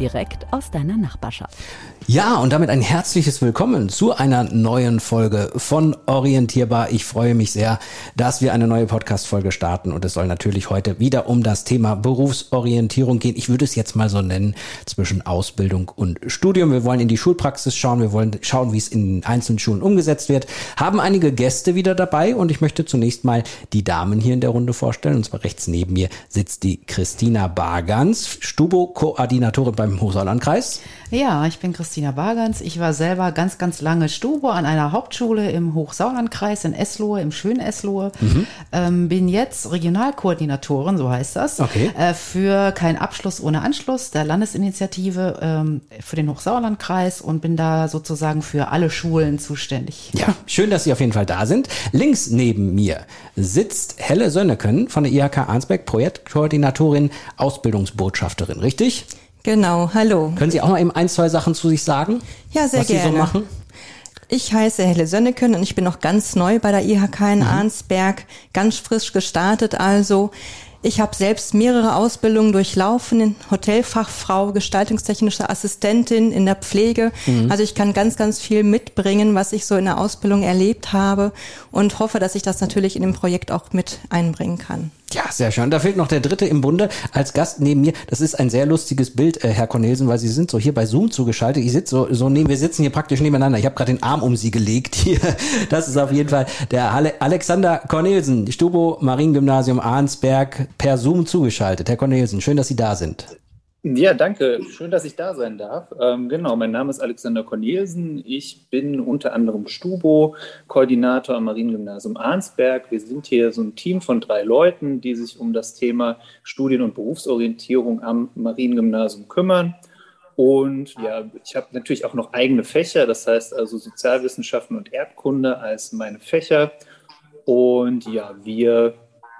direkt aus deiner Nachbarschaft. Ja, und damit ein herzliches Willkommen zu einer neuen Folge von Orientierbar. Ich freue mich sehr, dass wir eine neue Podcast-Folge starten und es soll natürlich heute wieder um das Thema Berufsorientierung gehen. Ich würde es jetzt mal so nennen, zwischen Ausbildung und Studium. Wir wollen in die Schulpraxis schauen, wir wollen schauen, wie es in einzelnen Schulen umgesetzt wird, haben einige Gäste wieder dabei und ich möchte zunächst mal die Damen hier in der Runde vorstellen. Und zwar rechts neben mir sitzt die Christina Bargans, Stubo-Koordinatorin beim im Hochsauerlandkreis? Ja, ich bin Christina Bargans. Ich war selber ganz, ganz lange Stubo an einer Hauptschule im Hochsauerlandkreis in Eslohe, im schönen Eslohe. Mhm. Ähm, bin jetzt Regionalkoordinatorin, so heißt das, okay. äh, für kein Abschluss ohne Anschluss der Landesinitiative ähm, für den Hochsauerlandkreis und bin da sozusagen für alle Schulen zuständig. Ja, schön, dass Sie auf jeden Fall da sind. Links neben mir sitzt Helle Sönneken von der IHK Arnsberg, Projektkoordinatorin, Ausbildungsbotschafterin, richtig? Genau, hallo. Können Sie auch noch eben ein, zwei Sachen zu sich sagen? Ja, sehr was gerne. Sie so machen? Ich heiße Helle Sönneken und ich bin noch ganz neu bei der IHK in mhm. Arnsberg, ganz frisch gestartet also. Ich habe selbst mehrere Ausbildungen durchlaufen, Hotelfachfrau, gestaltungstechnische Assistentin in der Pflege. Mhm. Also ich kann ganz, ganz viel mitbringen, was ich so in der Ausbildung erlebt habe und hoffe, dass ich das natürlich in dem Projekt auch mit einbringen kann. Ja, sehr schön. Da fehlt noch der dritte im Bunde als Gast neben mir. Das ist ein sehr lustiges Bild, äh, Herr Cornelsen, weil Sie sind so hier bei Zoom zugeschaltet. Ich sitze so, so neben, wir sitzen hier praktisch nebeneinander. Ich habe gerade den Arm um Sie gelegt hier. Das ist auf jeden Fall der Ale Alexander Cornelsen, Stubo Mariengymnasium Arnsberg per Zoom zugeschaltet. Herr Cornelsen, schön, dass Sie da sind. Ja, danke. Schön, dass ich da sein darf. Ähm, genau, mein Name ist Alexander Cornelsen. Ich bin unter anderem Stubo-Koordinator am Mariengymnasium Arnsberg. Wir sind hier so ein Team von drei Leuten, die sich um das Thema Studien- und Berufsorientierung am Mariengymnasium kümmern. Und ja, ich habe natürlich auch noch eigene Fächer, das heißt also Sozialwissenschaften und Erdkunde als meine Fächer. Und ja, wir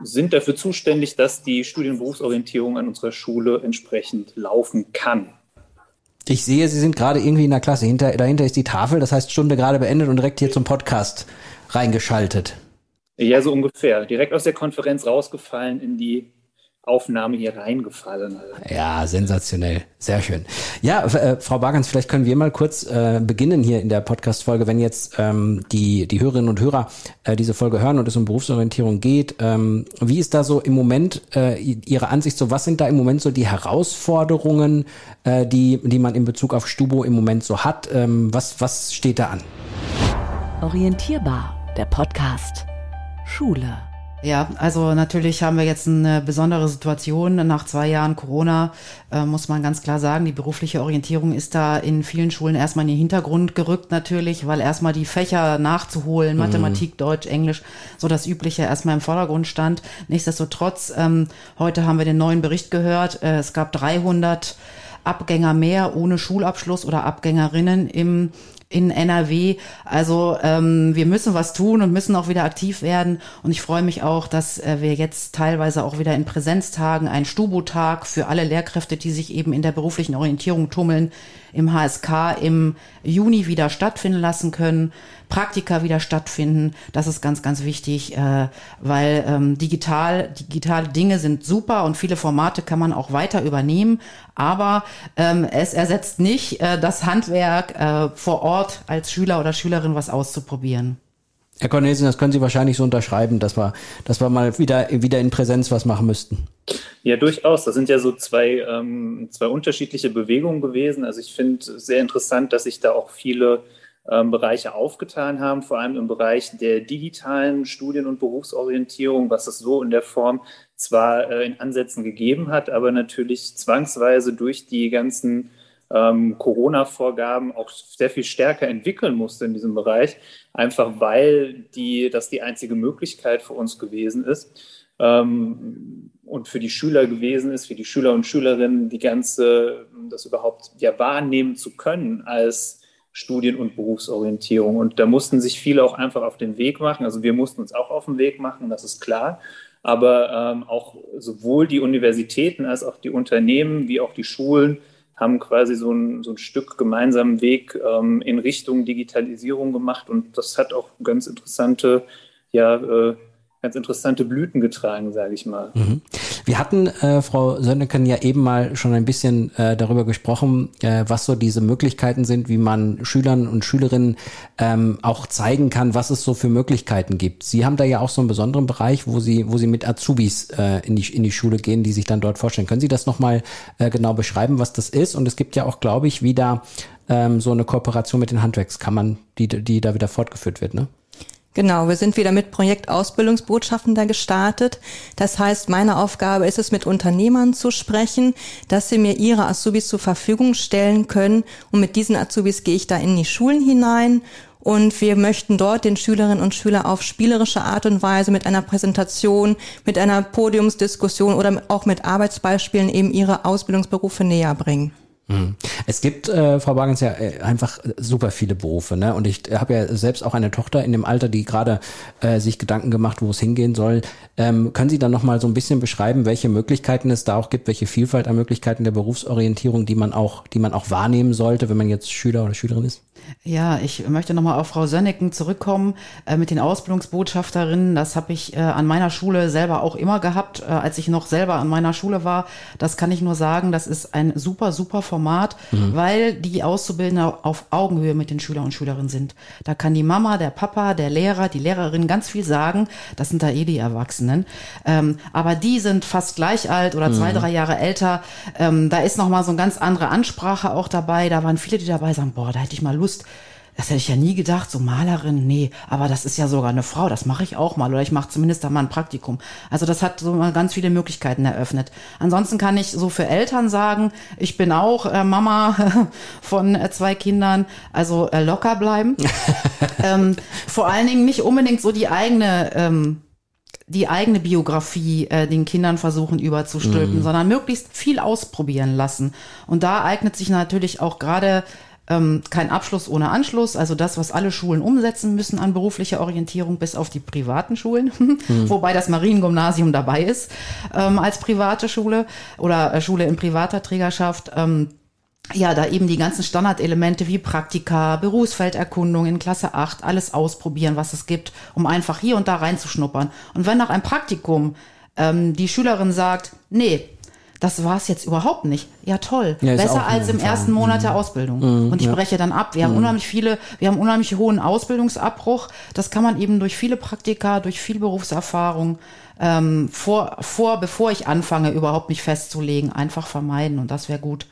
sind dafür zuständig, dass die Studien- und Berufsorientierung an unserer Schule entsprechend laufen kann. Ich sehe, Sie sind gerade irgendwie in der Klasse. Hinter, dahinter ist die Tafel, das heißt Stunde gerade beendet und direkt hier zum Podcast reingeschaltet. Ja, so ungefähr. Direkt aus der Konferenz rausgefallen in die Aufnahme hier reingefallen. Ja, sensationell. Sehr schön. Ja, äh, Frau Bargans, vielleicht können wir mal kurz äh, beginnen hier in der Podcast-Folge, wenn jetzt ähm, die, die Hörerinnen und Hörer äh, diese Folge hören und es um Berufsorientierung geht. Ähm, wie ist da so im Moment äh, Ihre Ansicht so? Was sind da im Moment so die Herausforderungen, äh, die, die man in Bezug auf Stubo im Moment so hat? Ähm, was, was steht da an? Orientierbar, der Podcast. Schule. Ja, also natürlich haben wir jetzt eine besondere Situation. Nach zwei Jahren Corona äh, muss man ganz klar sagen, die berufliche Orientierung ist da in vielen Schulen erstmal in den Hintergrund gerückt natürlich, weil erstmal die Fächer nachzuholen, mhm. Mathematik, Deutsch, Englisch, so das Übliche erstmal im Vordergrund stand. Nichtsdestotrotz, ähm, heute haben wir den neuen Bericht gehört. Äh, es gab 300 Abgänger mehr ohne Schulabschluss oder Abgängerinnen im in NRW. Also ähm, wir müssen was tun und müssen auch wieder aktiv werden. Und ich freue mich auch, dass äh, wir jetzt teilweise auch wieder in Präsenztagen, einen Stubo-Tag für alle Lehrkräfte, die sich eben in der beruflichen Orientierung tummeln, im HSK im Juni wieder stattfinden lassen können, Praktika wieder stattfinden. Das ist ganz, ganz wichtig, äh, weil ähm, digital, digitale Dinge sind super und viele Formate kann man auch weiter übernehmen, aber ähm, es ersetzt nicht äh, das Handwerk äh, vor Ort als Schüler oder Schülerin was auszuprobieren. Herr Cornelsen, das können Sie wahrscheinlich so unterschreiben, dass wir, dass wir mal wieder, wieder in Präsenz was machen müssten. Ja, durchaus. Das sind ja so zwei, ähm, zwei unterschiedliche Bewegungen gewesen. Also ich finde sehr interessant, dass sich da auch viele ähm, Bereiche aufgetan haben, vor allem im Bereich der digitalen Studien- und Berufsorientierung, was es so in der Form zwar äh, in Ansätzen gegeben hat, aber natürlich zwangsweise durch die ganzen ähm, Corona-Vorgaben auch sehr viel stärker entwickeln musste in diesem Bereich, einfach weil die, das die einzige Möglichkeit für uns gewesen ist ähm, und für die Schüler gewesen ist, für die Schüler und Schülerinnen die ganze das überhaupt ja wahrnehmen zu können als Studien- und Berufsorientierung. Und da mussten sich viele auch einfach auf den Weg machen. Also wir mussten uns auch auf den Weg machen, das ist klar. Aber ähm, auch sowohl die Universitäten als auch die Unternehmen wie auch die Schulen haben quasi so ein, so ein Stück gemeinsamen Weg ähm, in Richtung Digitalisierung gemacht. Und das hat auch ganz interessante ja, äh, ganz interessante Blüten getragen, sage ich mal. Mhm. Wir hatten, äh, Frau Sönneken, ja eben mal schon ein bisschen äh, darüber gesprochen, äh, was so diese Möglichkeiten sind, wie man Schülern und Schülerinnen ähm, auch zeigen kann, was es so für Möglichkeiten gibt. Sie haben da ja auch so einen besonderen Bereich, wo Sie, wo Sie mit Azubis äh, in, die, in die Schule gehen, die sich dann dort vorstellen. Können Sie das nochmal äh, genau beschreiben, was das ist? Und es gibt ja auch, glaube ich, wieder ähm, so eine Kooperation mit den Handwerkskammern, die, die da wieder fortgeführt wird, ne? Genau, wir sind wieder mit Projekt Ausbildungsbotschafter gestartet. Das heißt, meine Aufgabe ist es, mit Unternehmern zu sprechen, dass sie mir ihre Azubis zur Verfügung stellen können. Und mit diesen Azubis gehe ich da in die Schulen hinein. Und wir möchten dort den Schülerinnen und Schülern auf spielerische Art und Weise mit einer Präsentation, mit einer Podiumsdiskussion oder auch mit Arbeitsbeispielen eben ihre Ausbildungsberufe näher bringen. Mhm. Es gibt, äh, Frau Bargens, ja äh, einfach super viele Berufe, ne? Und ich habe ja selbst auch eine Tochter in dem Alter, die gerade äh, sich Gedanken gemacht, wo es hingehen soll. Ähm, können Sie dann noch mal so ein bisschen beschreiben, welche Möglichkeiten es da auch gibt, welche Vielfalt an Möglichkeiten der Berufsorientierung, die man auch, die man auch wahrnehmen sollte, wenn man jetzt Schüler oder Schülerin ist? Ja, ich möchte nochmal auf Frau Sönneken zurückkommen äh, mit den Ausbildungsbotschafterinnen. Das habe ich äh, an meiner Schule selber auch immer gehabt, äh, als ich noch selber an meiner Schule war. Das kann ich nur sagen, das ist ein super, super Format, mhm. weil die Auszubildenden auf Augenhöhe mit den Schülern und Schülerinnen sind. Da kann die Mama, der Papa, der Lehrer, die Lehrerin ganz viel sagen. Das sind da eh die Erwachsenen. Ähm, aber die sind fast gleich alt oder zwei, mhm. drei Jahre älter. Ähm, da ist nochmal so eine ganz andere Ansprache auch dabei. Da waren viele, die dabei sagen, boah, da hätte ich mal Lust. Das hätte ich ja nie gedacht, so Malerin, nee, aber das ist ja sogar eine Frau, das mache ich auch mal oder ich mache zumindest da mal ein Praktikum. Also das hat so mal ganz viele Möglichkeiten eröffnet. Ansonsten kann ich so für Eltern sagen, ich bin auch äh, Mama von äh, zwei Kindern, also äh, locker bleiben. ähm, vor allen Dingen nicht unbedingt so die eigene ähm, die eigene Biografie äh, den Kindern versuchen überzustülpen, mhm. sondern möglichst viel ausprobieren lassen. Und da eignet sich natürlich auch gerade ähm, kein Abschluss ohne Anschluss, also das, was alle Schulen umsetzen müssen an beruflicher Orientierung, bis auf die privaten Schulen, mhm. wobei das Mariengymnasium dabei ist ähm, als private Schule oder äh, Schule in privater Trägerschaft. Ähm, ja, da eben die ganzen Standardelemente wie Praktika, Berufsfelderkundung in Klasse 8, alles ausprobieren, was es gibt, um einfach hier und da reinzuschnuppern. Und wenn nach einem Praktikum ähm, die Schülerin sagt, nee, das war es jetzt überhaupt nicht. Ja, toll. Ja, Besser als im ersten Monat der mhm. Ausbildung. Mhm, und ich ja. breche dann ab. Wir haben mhm. unheimlich viele, wir haben unheimlich hohen Ausbildungsabbruch. Das kann man eben durch viele Praktika, durch viel Berufserfahrung ähm, vor, vor, bevor ich anfange, überhaupt mich festzulegen, einfach vermeiden. Und das wäre gut.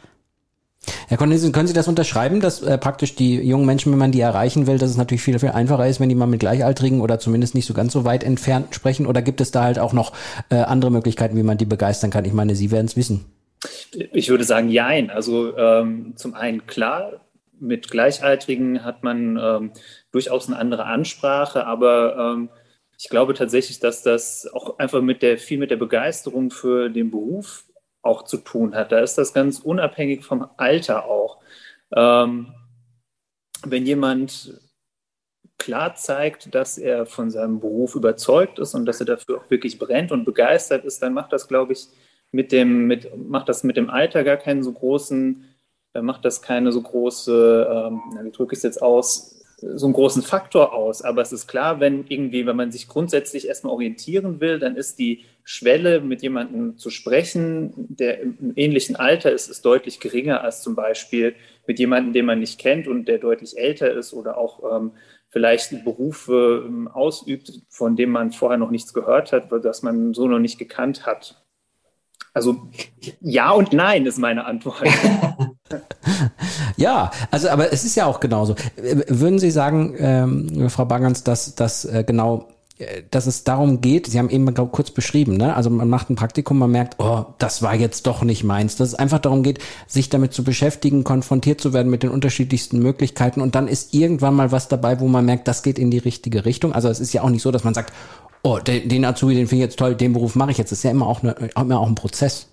Herr Cornelissen, können Sie das unterschreiben, dass äh, praktisch die jungen Menschen, wenn man die erreichen will, dass es natürlich viel, viel einfacher ist, wenn die mal mit Gleichaltrigen oder zumindest nicht so ganz so weit entfernt sprechen? Oder gibt es da halt auch noch äh, andere Möglichkeiten, wie man die begeistern kann? Ich meine, Sie werden es wissen. Ich würde sagen, jein. Also ähm, zum einen klar, mit Gleichaltrigen hat man ähm, durchaus eine andere Ansprache, aber ähm, ich glaube tatsächlich, dass das auch einfach mit der viel mit der Begeisterung für den Beruf auch zu tun hat. Da ist das ganz unabhängig vom Alter auch. Ähm, wenn jemand klar zeigt, dass er von seinem Beruf überzeugt ist und dass er dafür auch wirklich brennt und begeistert ist, dann macht das, glaube ich, mit dem, mit, macht das mit dem Alter gar keinen so großen, macht das keine so große, ähm, wie drücke ich es jetzt aus, so einen großen Faktor aus. Aber es ist klar, wenn irgendwie, wenn man sich grundsätzlich erstmal orientieren will, dann ist die Schwelle, mit jemandem zu sprechen, der im ähnlichen Alter ist, ist deutlich geringer als zum Beispiel mit jemandem, den man nicht kennt und der deutlich älter ist oder auch ähm, vielleicht Berufe ähm, ausübt, von dem man vorher noch nichts gehört hat, das man so noch nicht gekannt hat. Also ja und nein ist meine Antwort. ja, also aber es ist ja auch genauso. Würden Sie sagen, ähm, Frau Bagans, dass, dass äh, genau äh, dass es darum geht, Sie haben eben glaub, kurz beschrieben, ne? also man macht ein Praktikum, man merkt, oh, das war jetzt doch nicht meins, dass es einfach darum geht, sich damit zu beschäftigen, konfrontiert zu werden mit den unterschiedlichsten Möglichkeiten und dann ist irgendwann mal was dabei, wo man merkt, das geht in die richtige Richtung. Also es ist ja auch nicht so, dass man sagt, oh, den, den Azubi, den finde ich jetzt toll, den Beruf mache ich jetzt. Das ist ja immer auch, eine, immer auch ein Prozess.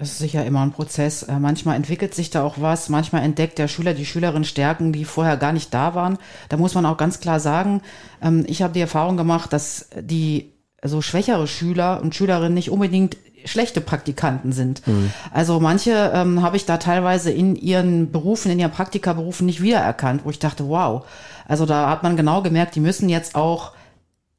Das ist sicher immer ein Prozess. Äh, manchmal entwickelt sich da auch was, manchmal entdeckt der Schüler, die Schülerin Stärken, die vorher gar nicht da waren. Da muss man auch ganz klar sagen, ähm, ich habe die Erfahrung gemacht, dass die so schwächere Schüler und Schülerinnen nicht unbedingt schlechte Praktikanten sind. Mhm. Also manche ähm, habe ich da teilweise in ihren Berufen, in ihren Praktikaberufen nicht wiedererkannt, wo ich dachte, wow. Also da hat man genau gemerkt, die müssen jetzt auch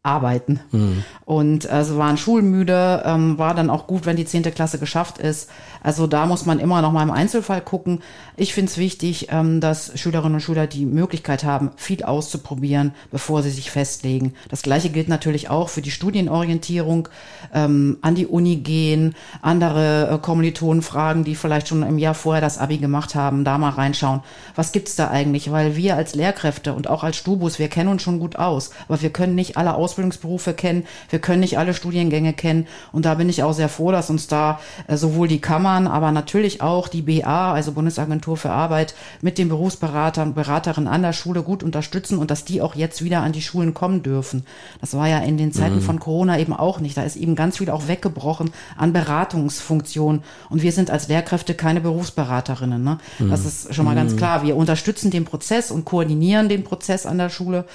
arbeiten. Mhm. Und also waren schulmüde, ähm, war dann auch gut, wenn die zehnte Klasse geschafft ist. Also da muss man immer noch mal im Einzelfall gucken. Ich finde es wichtig, ähm, dass Schülerinnen und Schüler die Möglichkeit haben, viel auszuprobieren, bevor sie sich festlegen. Das gleiche gilt natürlich auch für die Studienorientierung, ähm, an die Uni gehen, andere äh, Kommilitonen fragen, die vielleicht schon im Jahr vorher das Abi gemacht haben, da mal reinschauen. Was gibt's da eigentlich? Weil wir als Lehrkräfte und auch als Stubus, wir kennen uns schon gut aus, aber wir können nicht alle Ausbildungsberufe kennen, wir können nicht alle Studiengänge kennen und da bin ich auch sehr froh, dass uns da äh, sowohl die Kammern, aber natürlich auch die BA, also Bundesagentur Agentur für Arbeit mit den Berufsberatern, Beraterinnen an der Schule gut unterstützen und dass die auch jetzt wieder an die Schulen kommen dürfen. Das war ja in den Zeiten mhm. von Corona eben auch nicht. Da ist eben ganz viel auch weggebrochen an Beratungsfunktionen. Und wir sind als Lehrkräfte keine Berufsberaterinnen. Ne? Das mhm. ist schon mal ganz mhm. klar. Wir unterstützen den Prozess und koordinieren den Prozess an der Schule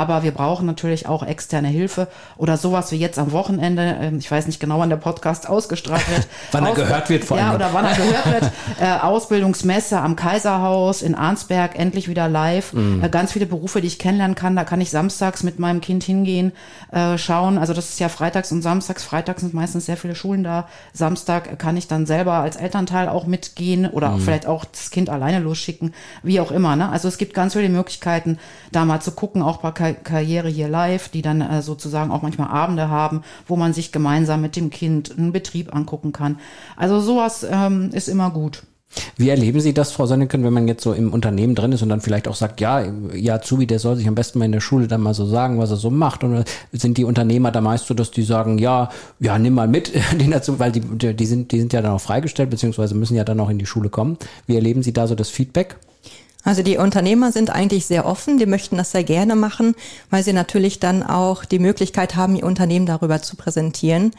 aber wir brauchen natürlich auch externe Hilfe oder sowas wie jetzt am Wochenende. Ähm, ich weiß nicht genau, wann der Podcast ausgestrahlt wird. wann er gehört wird vor allem. Ja, oder wann er gehört wird. Äh, Ausbildungsmesse am Kaiserhaus in Arnsberg, endlich wieder live. Mhm. Äh, ganz viele Berufe, die ich kennenlernen kann. Da kann ich samstags mit meinem Kind hingehen, äh, schauen. Also das ist ja freitags und samstags. Freitags sind meistens sehr viele Schulen da. Samstag kann ich dann selber als Elternteil auch mitgehen oder mhm. vielleicht auch das Kind alleine losschicken, wie auch immer. Ne? Also es gibt ganz viele Möglichkeiten, da mal zu gucken, auch bei Karriere hier live, die dann äh, sozusagen auch manchmal Abende haben, wo man sich gemeinsam mit dem Kind einen Betrieb angucken kann. Also sowas ähm, ist immer gut. Wie erleben Sie das, Frau Sonneken, wenn man jetzt so im Unternehmen drin ist und dann vielleicht auch sagt, ja, ja, Azubi, der soll sich am besten mal in der Schule dann mal so sagen, was er so macht? Und sind die Unternehmer da meist so, dass die sagen, ja, ja, nimm mal mit den dazu, weil die, die sind, die sind ja dann auch freigestellt, beziehungsweise müssen ja dann auch in die Schule kommen. Wie erleben Sie da so das Feedback? Also die Unternehmer sind eigentlich sehr offen, die möchten das sehr gerne machen, weil sie natürlich dann auch die Möglichkeit haben, ihr Unternehmen darüber zu präsentieren.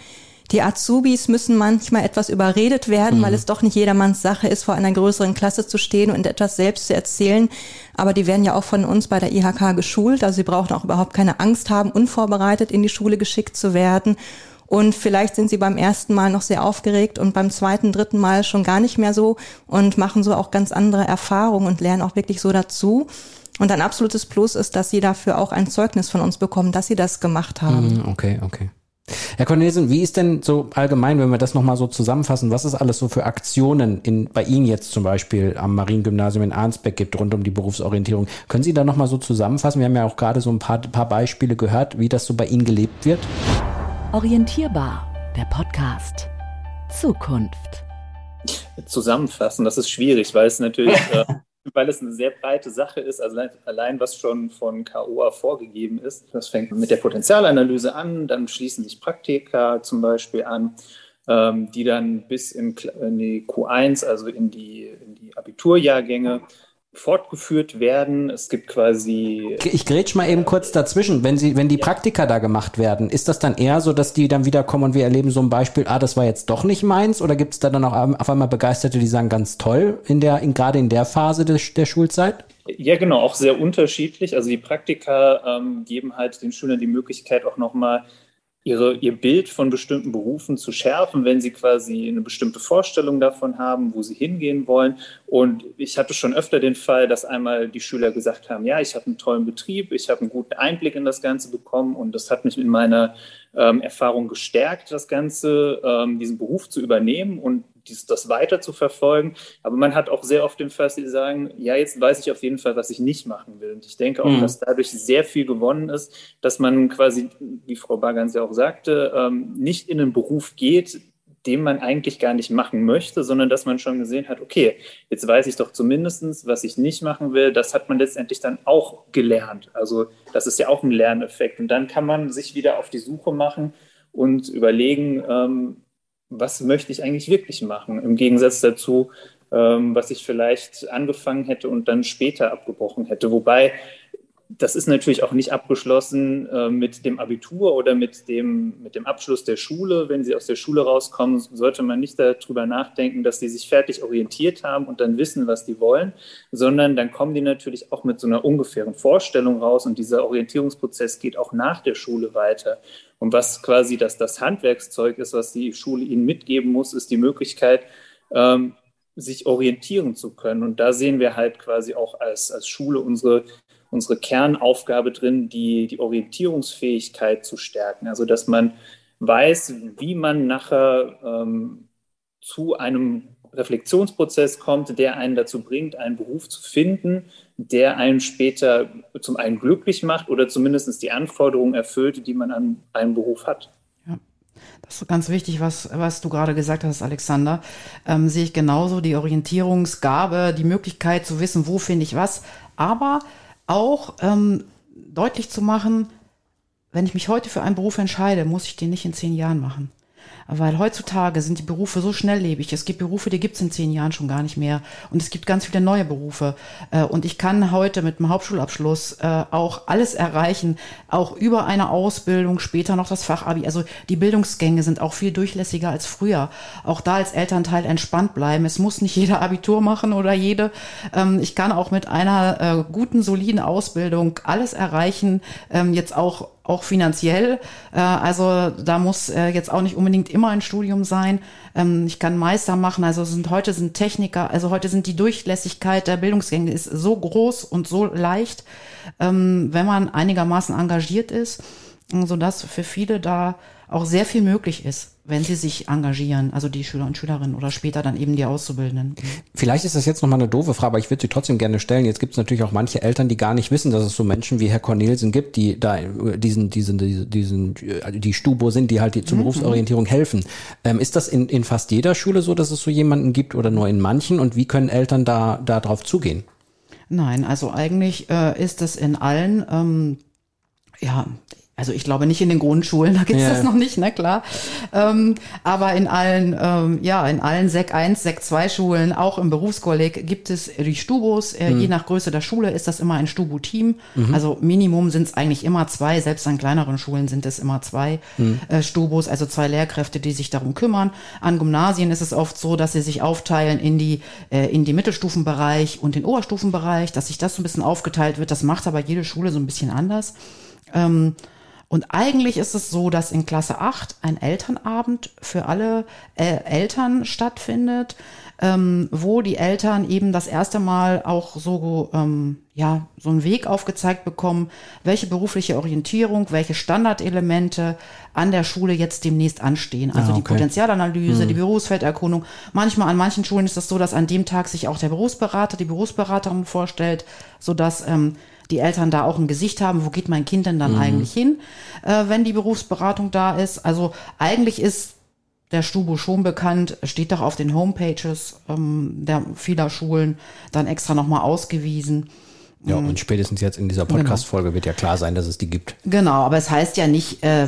Die Azubis müssen manchmal etwas überredet werden, mhm. weil es doch nicht jedermanns Sache ist, vor einer größeren Klasse zu stehen und etwas selbst zu erzählen. Aber die werden ja auch von uns bei der IHK geschult, also sie brauchen auch überhaupt keine Angst haben, unvorbereitet in die Schule geschickt zu werden. Und vielleicht sind sie beim ersten Mal noch sehr aufgeregt und beim zweiten, dritten Mal schon gar nicht mehr so und machen so auch ganz andere Erfahrungen und lernen auch wirklich so dazu. Und ein absolutes Plus ist, dass sie dafür auch ein Zeugnis von uns bekommen, dass sie das gemacht haben. Hm, okay, okay. Herr Cornelsen, wie ist denn so allgemein, wenn wir das nochmal so zusammenfassen, was es alles so für Aktionen in, bei Ihnen jetzt zum Beispiel am Mariengymnasium in Arnsbeck gibt rund um die Berufsorientierung? Können Sie da nochmal so zusammenfassen? Wir haben ja auch gerade so ein paar, paar Beispiele gehört, wie das so bei Ihnen gelebt wird. Orientierbar, der Podcast. Zukunft. Zusammenfassen, das ist schwierig, weil es natürlich, äh, weil es eine sehr breite Sache ist, also allein was schon von KOA vorgegeben ist. Das fängt mit der Potenzialanalyse an, dann schließen sich Praktika zum Beispiel an, ähm, die dann bis in, in, die Q1, also in die, in die Abiturjahrgänge, fortgeführt werden. Es gibt quasi. Ich grätsch mal eben kurz dazwischen. Wenn Sie, wenn die Praktika da gemacht werden, ist das dann eher so, dass die dann wiederkommen und wir erleben so ein Beispiel, ah, das war jetzt doch nicht meins? Oder gibt es da dann auch auf einmal Begeisterte, die sagen, ganz toll, in der, in, gerade in der Phase des, der Schulzeit? Ja, genau, auch sehr unterschiedlich. Also die Praktika ähm, geben halt den Schülern die Möglichkeit, auch nochmal ihre, ihr Bild von bestimmten Berufen zu schärfen, wenn sie quasi eine bestimmte Vorstellung davon haben, wo sie hingehen wollen. Und ich hatte schon öfter den Fall, dass einmal die Schüler gesagt haben, ja, ich habe einen tollen Betrieb, ich habe einen guten Einblick in das Ganze bekommen und das hat mich in meiner ähm, Erfahrung gestärkt, das Ganze, ähm, diesen Beruf zu übernehmen und dies, das weiter zu verfolgen. Aber man hat auch sehr oft den Fall, die sagen, ja, jetzt weiß ich auf jeden Fall, was ich nicht machen will. Und ich denke auch, mhm. dass dadurch sehr viel gewonnen ist, dass man quasi, wie Frau Bagans ja auch sagte, ähm, nicht in einen Beruf geht, den man eigentlich gar nicht machen möchte, sondern dass man schon gesehen hat, okay, jetzt weiß ich doch zumindestens, was ich nicht machen will. Das hat man letztendlich dann auch gelernt. Also das ist ja auch ein Lerneffekt. Und dann kann man sich wieder auf die Suche machen und überlegen, ähm, was möchte ich eigentlich wirklich machen, im Gegensatz dazu, ähm, was ich vielleicht angefangen hätte und dann später abgebrochen hätte. Wobei das ist natürlich auch nicht abgeschlossen äh, mit dem Abitur oder mit dem, mit dem Abschluss der Schule. Wenn sie aus der Schule rauskommen, sollte man nicht darüber nachdenken, dass sie sich fertig orientiert haben und dann wissen, was die wollen, sondern dann kommen die natürlich auch mit so einer ungefähren Vorstellung raus und dieser Orientierungsprozess geht auch nach der Schule weiter. Und was quasi das, das Handwerkszeug ist, was die Schule ihnen mitgeben muss, ist die Möglichkeit, ähm, sich orientieren zu können. Und da sehen wir halt quasi auch als, als Schule unsere unsere Kernaufgabe drin, die, die Orientierungsfähigkeit zu stärken. Also dass man weiß, wie man nachher ähm, zu einem Reflexionsprozess kommt, der einen dazu bringt, einen Beruf zu finden, der einen später zum einen glücklich macht oder zumindest die Anforderungen erfüllt, die man an einen Beruf hat. Das ist ganz wichtig, was, was du gerade gesagt hast, Alexander. Ähm, sehe ich genauso die Orientierungsgabe, die Möglichkeit zu wissen, wo finde ich was. Aber auch ähm, deutlich zu machen, wenn ich mich heute für einen Beruf entscheide, muss ich den nicht in zehn Jahren machen. Weil heutzutage sind die Berufe so schnelllebig. Es gibt Berufe, die gibt es in zehn Jahren schon gar nicht mehr. Und es gibt ganz viele neue Berufe. Äh, und ich kann heute mit einem Hauptschulabschluss äh, auch alles erreichen, auch über eine Ausbildung, später noch das Fachabi. Also die Bildungsgänge sind auch viel durchlässiger als früher. Auch da als Elternteil entspannt bleiben. Es muss nicht jeder Abitur machen oder jede. Ähm, ich kann auch mit einer äh, guten, soliden Ausbildung alles erreichen. Ähm, jetzt auch auch finanziell. Also da muss jetzt auch nicht unbedingt immer ein Studium sein. Ähm, ich kann Meister machen. Also sind heute sind Techniker, also heute sind die Durchlässigkeit der Bildungsgänge ist so groß und so leicht, ähm, wenn man einigermaßen engagiert ist, sodass für viele da auch sehr viel möglich ist wenn sie sich engagieren, also die Schüler und Schülerinnen oder später dann eben die Auszubildenden. Vielleicht ist das jetzt nochmal eine doofe Frage, aber ich würde sie trotzdem gerne stellen. Jetzt gibt es natürlich auch manche Eltern, die gar nicht wissen, dass es so Menschen wie Herr Cornelsen gibt, die da diesen, diesen, diesen, die Stubo sind, die halt die, zur mhm. Berufsorientierung helfen. Ähm, ist das in, in fast jeder Schule so, dass es so jemanden gibt oder nur in manchen? Und wie können Eltern da, da drauf zugehen? Nein, also eigentlich äh, ist es in allen ähm, ja, also ich glaube nicht in den Grundschulen, da gibt's ja. das noch nicht, ne klar. Ähm, aber in allen, ähm, ja, in allen Sek 1, Sek 2 Schulen, auch im Berufskolleg gibt es die Stubos. Äh, mhm. Je nach Größe der Schule ist das immer ein Stubo-Team. Mhm. Also Minimum sind es eigentlich immer zwei, selbst an kleineren Schulen sind es immer zwei mhm. äh, Stubos, also zwei Lehrkräfte, die sich darum kümmern. An Gymnasien ist es oft so, dass sie sich aufteilen in die, äh, in die Mittelstufenbereich und den Oberstufenbereich, dass sich das so ein bisschen aufgeteilt wird. Das macht aber jede Schule so ein bisschen anders. Ähm, und eigentlich ist es so, dass in Klasse 8 ein Elternabend für alle äh, Eltern stattfindet, ähm, wo die Eltern eben das erste Mal auch so, ähm, ja, so einen Weg aufgezeigt bekommen, welche berufliche Orientierung, welche Standardelemente an der Schule jetzt demnächst anstehen. Also ah, okay. die Potenzialanalyse, hm. die Berufsfelderkundung. Manchmal an manchen Schulen ist es das so, dass an dem Tag sich auch der Berufsberater, die Berufsberaterin vorstellt, sodass ähm, die Eltern da auch ein Gesicht haben, wo geht mein Kind denn dann mhm. eigentlich hin, äh, wenn die Berufsberatung da ist. Also eigentlich ist der Stubo schon bekannt, steht doch auf den Homepages ähm, der vieler Schulen dann extra nochmal ausgewiesen. Ja, und spätestens jetzt in dieser genau. Podcast-Folge genau. wird ja klar sein, dass es die gibt. Genau, aber es heißt ja nicht, äh,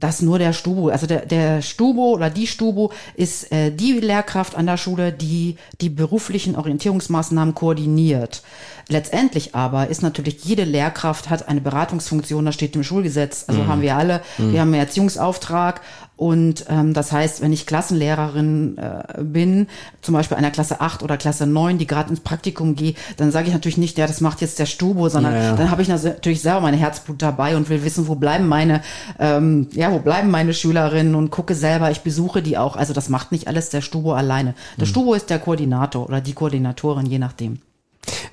dass nur der Stubo, also der, der Stubo oder die Stubo ist äh, die Lehrkraft an der Schule, die die beruflichen Orientierungsmaßnahmen koordiniert. Letztendlich aber ist natürlich jede Lehrkraft hat eine Beratungsfunktion, das steht im Schulgesetz, also mhm. haben wir alle. Mhm. Wir haben einen Erziehungsauftrag und ähm, das heißt, wenn ich Klassenlehrerin äh, bin, zum Beispiel einer Klasse 8 oder Klasse 9, die gerade ins Praktikum gehe, dann sage ich natürlich nicht, ja, das macht jetzt der Stubo, sondern ja, ja. dann habe ich natürlich selber mein Herzblut dabei und will wissen, wo bleiben meine, ähm, ja, wo bleiben meine Schülerinnen und gucke selber, ich besuche die auch. Also das macht nicht alles der Stubo alleine. Der mhm. Stubo ist der Koordinator oder die Koordinatorin, je nachdem.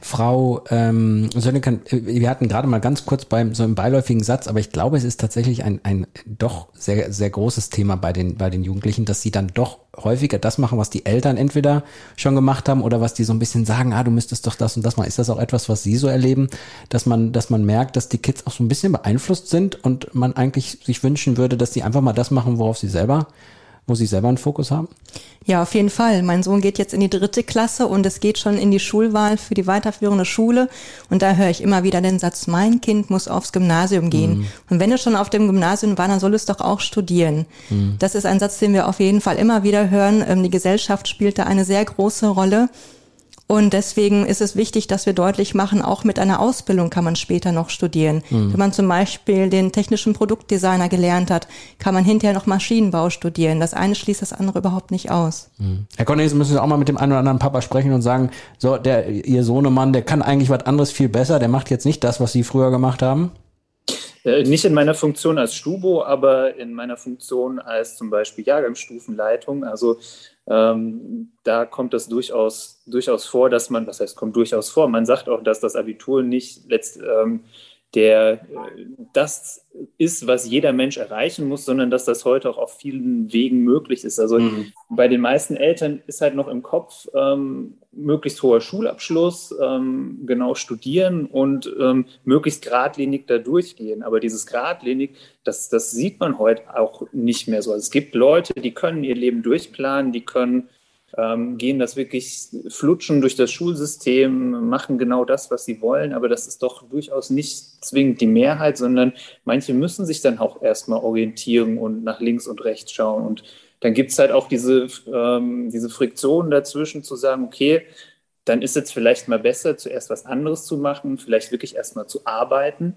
Frau ähm, Sönneken, äh, wir hatten gerade mal ganz kurz beim so einem beiläufigen Satz, aber ich glaube, es ist tatsächlich ein, ein doch sehr, sehr großes Thema bei den, bei den Jugendlichen, dass sie dann doch häufiger das machen, was die Eltern entweder schon gemacht haben oder was die so ein bisschen sagen, ah, du müsstest doch das und das machen. Ist das auch etwas, was Sie so erleben, dass man, dass man merkt, dass die Kids auch so ein bisschen beeinflusst sind und man eigentlich sich wünschen würde, dass sie einfach mal das machen, worauf sie selber wo Sie selber einen Fokus haben? Ja, auf jeden Fall. Mein Sohn geht jetzt in die dritte Klasse und es geht schon in die Schulwahl für die weiterführende Schule. Und da höre ich immer wieder den Satz, mein Kind muss aufs Gymnasium gehen. Mhm. Und wenn es schon auf dem Gymnasium war, dann soll es doch auch studieren. Mhm. Das ist ein Satz, den wir auf jeden Fall immer wieder hören. Ähm, die Gesellschaft spielt da eine sehr große Rolle. Und deswegen ist es wichtig, dass wir deutlich machen, auch mit einer Ausbildung kann man später noch studieren. Mhm. Wenn man zum Beispiel den technischen Produktdesigner gelernt hat, kann man hinterher noch Maschinenbau studieren. Das eine schließt das andere überhaupt nicht aus. Mhm. Herr Cornelis, müssen Sie auch mal mit dem einen oder anderen Papa sprechen und sagen, so, der, Ihr Sohnemann, der kann eigentlich was anderes viel besser, der macht jetzt nicht das, was Sie früher gemacht haben? Äh, nicht in meiner Funktion als Stubo, aber in meiner Funktion als zum Beispiel Jahrgangsstufenleitung. Also ähm, da kommt es durchaus, durchaus vor, dass man, was heißt, kommt durchaus vor, man sagt auch, dass das Abitur nicht letzt, ähm, der äh, das ist, was jeder Mensch erreichen muss, sondern dass das heute auch auf vielen Wegen möglich ist. Also mhm. bei den meisten Eltern ist halt noch im Kopf ähm, möglichst hoher Schulabschluss, ähm, genau studieren und ähm, möglichst geradlinig da durchgehen. Aber dieses geradlinig, das, das sieht man heute auch nicht mehr so. Also es gibt Leute, die können ihr Leben durchplanen, die können ähm, gehen das wirklich flutschen durch das Schulsystem, machen genau das, was sie wollen, aber das ist doch durchaus nicht zwingend die Mehrheit, sondern manche müssen sich dann auch erstmal orientieren und nach links und rechts schauen. Und dann gibt es halt auch diese, ähm, diese Friktion dazwischen zu sagen, okay, dann ist es vielleicht mal besser, zuerst was anderes zu machen, vielleicht wirklich erstmal zu arbeiten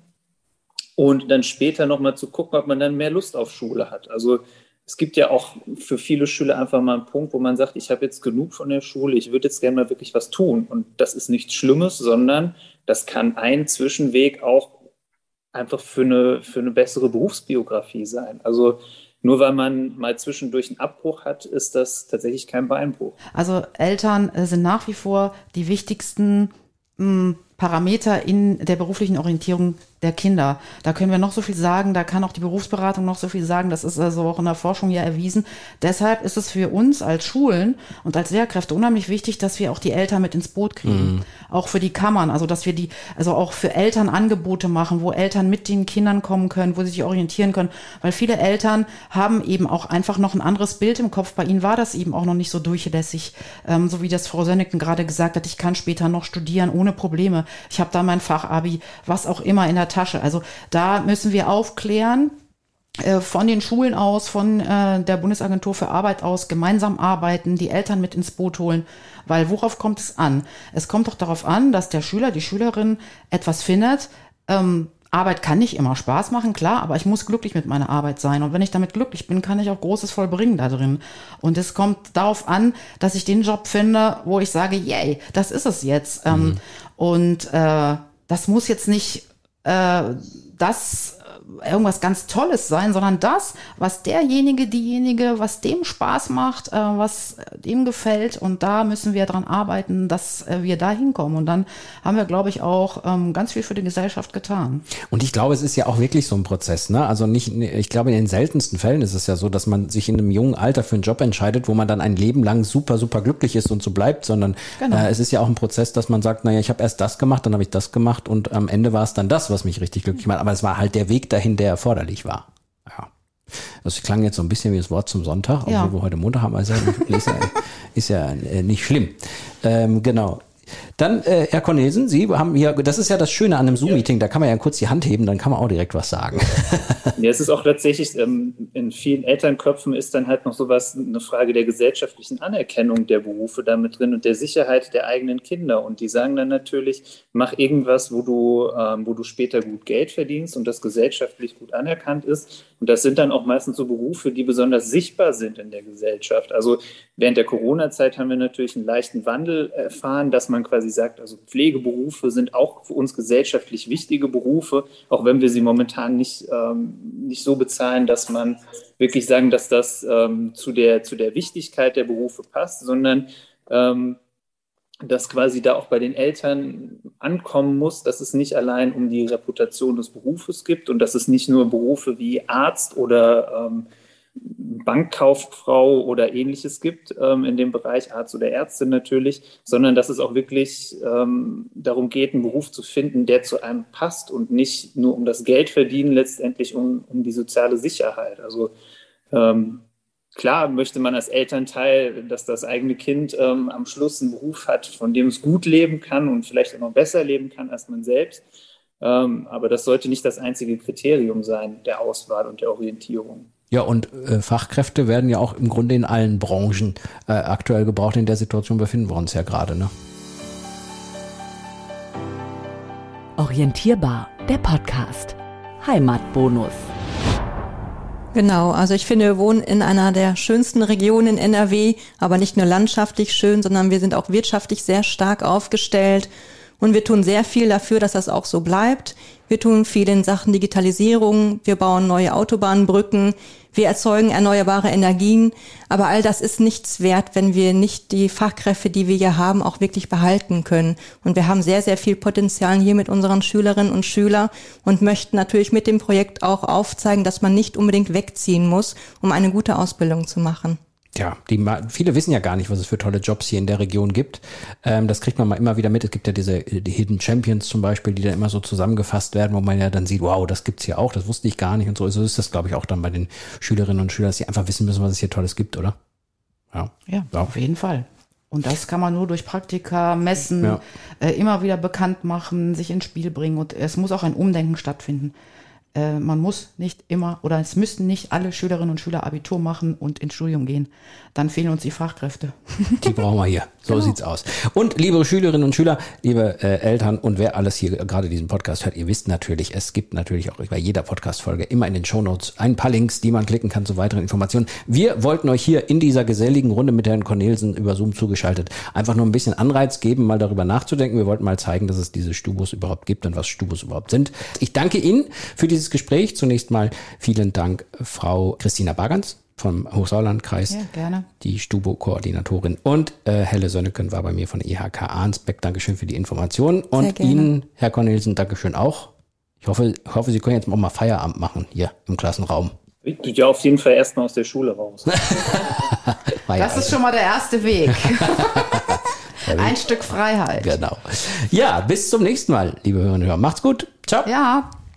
und dann später nochmal zu gucken, ob man dann mehr Lust auf Schule hat. Also es gibt ja auch für viele Schüler einfach mal einen Punkt, wo man sagt, ich habe jetzt genug von der Schule, ich würde jetzt gerne mal wirklich was tun. Und das ist nichts Schlimmes, sondern das kann ein Zwischenweg auch einfach für eine, für eine bessere Berufsbiografie sein. Also nur weil man mal zwischendurch einen Abbruch hat, ist das tatsächlich kein Beinbruch. Also Eltern sind nach wie vor die wichtigsten mh, hm, Parameter in der beruflichen Orientierung der Kinder. Da können wir noch so viel sagen, da kann auch die Berufsberatung noch so viel sagen, das ist also auch in der Forschung ja erwiesen. Deshalb ist es für uns als Schulen und als Lehrkräfte unheimlich wichtig, dass wir auch die Eltern mit ins Boot kriegen. Mhm. Auch für die Kammern, also dass wir die, also auch für Eltern Angebote machen, wo Eltern mit den Kindern kommen können, wo sie sich orientieren können, weil viele Eltern haben eben auch einfach noch ein anderes Bild im Kopf. Bei ihnen war das eben auch noch nicht so durchlässig, ähm, so wie das Frau Sönneken gerade gesagt hat, ich kann später noch studieren ohne Probleme. Ich habe da mein Fachabi, was auch immer in der Tasche. Also da müssen wir aufklären äh, von den Schulen aus, von äh, der Bundesagentur für Arbeit aus gemeinsam arbeiten, die Eltern mit ins Boot holen, weil worauf kommt es an? Es kommt doch darauf an, dass der Schüler, die Schülerin etwas findet. Ähm, Arbeit kann nicht immer Spaß machen, klar, aber ich muss glücklich mit meiner Arbeit sein. Und wenn ich damit glücklich bin, kann ich auch Großes vollbringen da drin. Und es kommt darauf an, dass ich den Job finde, wo ich sage, yay, das ist es jetzt. Ähm, mhm. Und äh, das muss jetzt nicht äh, das irgendwas ganz Tolles sein, sondern das, was derjenige, diejenige, was dem Spaß macht, äh, was dem gefällt. Und da müssen wir dran arbeiten, dass äh, wir da hinkommen. Und dann haben wir, glaube ich, auch ähm, ganz viel für die Gesellschaft getan. Und ich glaube, es ist ja auch wirklich so ein Prozess. Ne? Also nicht, ich glaube, in den seltensten Fällen ist es ja so, dass man sich in einem jungen Alter für einen Job entscheidet, wo man dann ein Leben lang super, super glücklich ist und so bleibt, sondern genau. äh, es ist ja auch ein Prozess, dass man sagt, naja, ich habe erst das gemacht, dann habe ich das gemacht und am Ende war es dann das, was mich richtig glücklich macht. Aber es war halt der Weg dahin, der erforderlich war. Ja. Das klang jetzt so ein bisschen wie das Wort zum Sonntag, obwohl ja. wir heute Montag haben. Also ist ja, ist ja äh, nicht schlimm. Ähm, genau. Dann, äh, Herr Cornelsen, Sie haben hier, das ist ja das Schöne an einem Zoom-Meeting, da kann man ja kurz die Hand heben, dann kann man auch direkt was sagen. ja, es ist auch tatsächlich, ähm, in vielen Elternköpfen ist dann halt noch sowas, eine Frage der gesellschaftlichen Anerkennung der Berufe damit drin und der Sicherheit der eigenen Kinder. Und die sagen dann natürlich, mach irgendwas, wo du, ähm, wo du später gut Geld verdienst und das gesellschaftlich gut anerkannt ist. Und das sind dann auch meistens so Berufe, die besonders sichtbar sind in der Gesellschaft. Also während der Corona-Zeit haben wir natürlich einen leichten Wandel erfahren, dass man quasi sagt, also Pflegeberufe sind auch für uns gesellschaftlich wichtige Berufe, auch wenn wir sie momentan nicht, ähm, nicht so bezahlen, dass man wirklich sagen, dass das ähm, zu, der, zu der Wichtigkeit der Berufe passt, sondern ähm, dass quasi da auch bei den Eltern ankommen muss, dass es nicht allein um die Reputation des Berufes gibt und dass es nicht nur Berufe wie Arzt oder ähm, Bankkauffrau oder ähnliches gibt ähm, in dem Bereich Arzt oder Ärztin natürlich, sondern dass es auch wirklich ähm, darum geht, einen Beruf zu finden, der zu einem passt und nicht nur um das Geld verdienen, letztendlich um, um die soziale Sicherheit. Also ähm, klar möchte man als Elternteil, dass das eigene Kind ähm, am Schluss einen Beruf hat, von dem es gut leben kann und vielleicht auch noch besser leben kann als man selbst. Ähm, aber das sollte nicht das einzige Kriterium sein der Auswahl und der Orientierung. Ja, und äh, Fachkräfte werden ja auch im Grunde in allen Branchen äh, aktuell gebraucht. In der Situation befinden wir uns ja gerade. Ne? Orientierbar, der Podcast. Heimatbonus. Genau, also ich finde, wir wohnen in einer der schönsten Regionen in NRW, aber nicht nur landschaftlich schön, sondern wir sind auch wirtschaftlich sehr stark aufgestellt und wir tun sehr viel dafür, dass das auch so bleibt. Wir tun viel in Sachen Digitalisierung, wir bauen neue Autobahnbrücken, wir erzeugen erneuerbare Energien, aber all das ist nichts wert, wenn wir nicht die Fachkräfte, die wir hier haben, auch wirklich behalten können. Und wir haben sehr, sehr viel Potenzial hier mit unseren Schülerinnen und Schülern und möchten natürlich mit dem Projekt auch aufzeigen, dass man nicht unbedingt wegziehen muss, um eine gute Ausbildung zu machen ja, die, viele wissen ja gar nicht, was es für tolle Jobs hier in der Region gibt. Ähm, das kriegt man mal immer wieder mit. Es gibt ja diese die Hidden Champions zum Beispiel, die dann immer so zusammengefasst werden, wo man ja dann sieht, wow, das gibt's hier auch, das wusste ich gar nicht und so. So ist das, glaube ich, auch dann bei den Schülerinnen und Schülern, dass sie einfach wissen müssen, was es hier Tolles gibt, oder? Ja, ja, ja. auf jeden Fall. Und das kann man nur durch Praktika, Messen, ja. äh, immer wieder bekannt machen, sich ins Spiel bringen. Und es muss auch ein Umdenken stattfinden äh, man muss nicht immer oder es müssten nicht alle Schülerinnen und Schüler Abitur machen und ins Studium gehen. Dann fehlen uns die Fachkräfte. Die brauchen wir hier. So genau. sieht's aus. Und liebe Schülerinnen und Schüler, liebe äh, Eltern und wer alles hier gerade diesen Podcast hört, ihr wisst natürlich, es gibt natürlich auch bei jeder Podcast-Folge immer in den Shownotes ein paar Links, die man klicken kann zu weiteren Informationen. Wir wollten euch hier in dieser geselligen Runde mit Herrn Cornelsen über Zoom zugeschaltet einfach nur ein bisschen Anreiz geben, mal darüber nachzudenken. Wir wollten mal zeigen, dass es diese Stubos überhaupt gibt und was Stubos überhaupt sind. Ich danke Ihnen für diese dieses Gespräch. Zunächst mal vielen Dank, Frau Christina Bagans vom Hochsauerlandkreis, ja, gerne. die Stubo-Koordinatorin und äh, Helle Sönneken war bei mir von IHK Arnsbeck. Dankeschön für die Informationen und Ihnen, Herr Cornelsen, Dankeschön auch. Ich hoffe, ich hoffe, Sie können jetzt auch mal Feierabend machen hier im Klassenraum. Ich tue ja auf jeden Fall erstmal aus der Schule raus. das ist schon mal der erste Weg. Ein Stück Freiheit. Genau. Ja, bis zum nächsten Mal, liebe Hörerinnen und Hörer. Macht's gut. Ciao. Ja,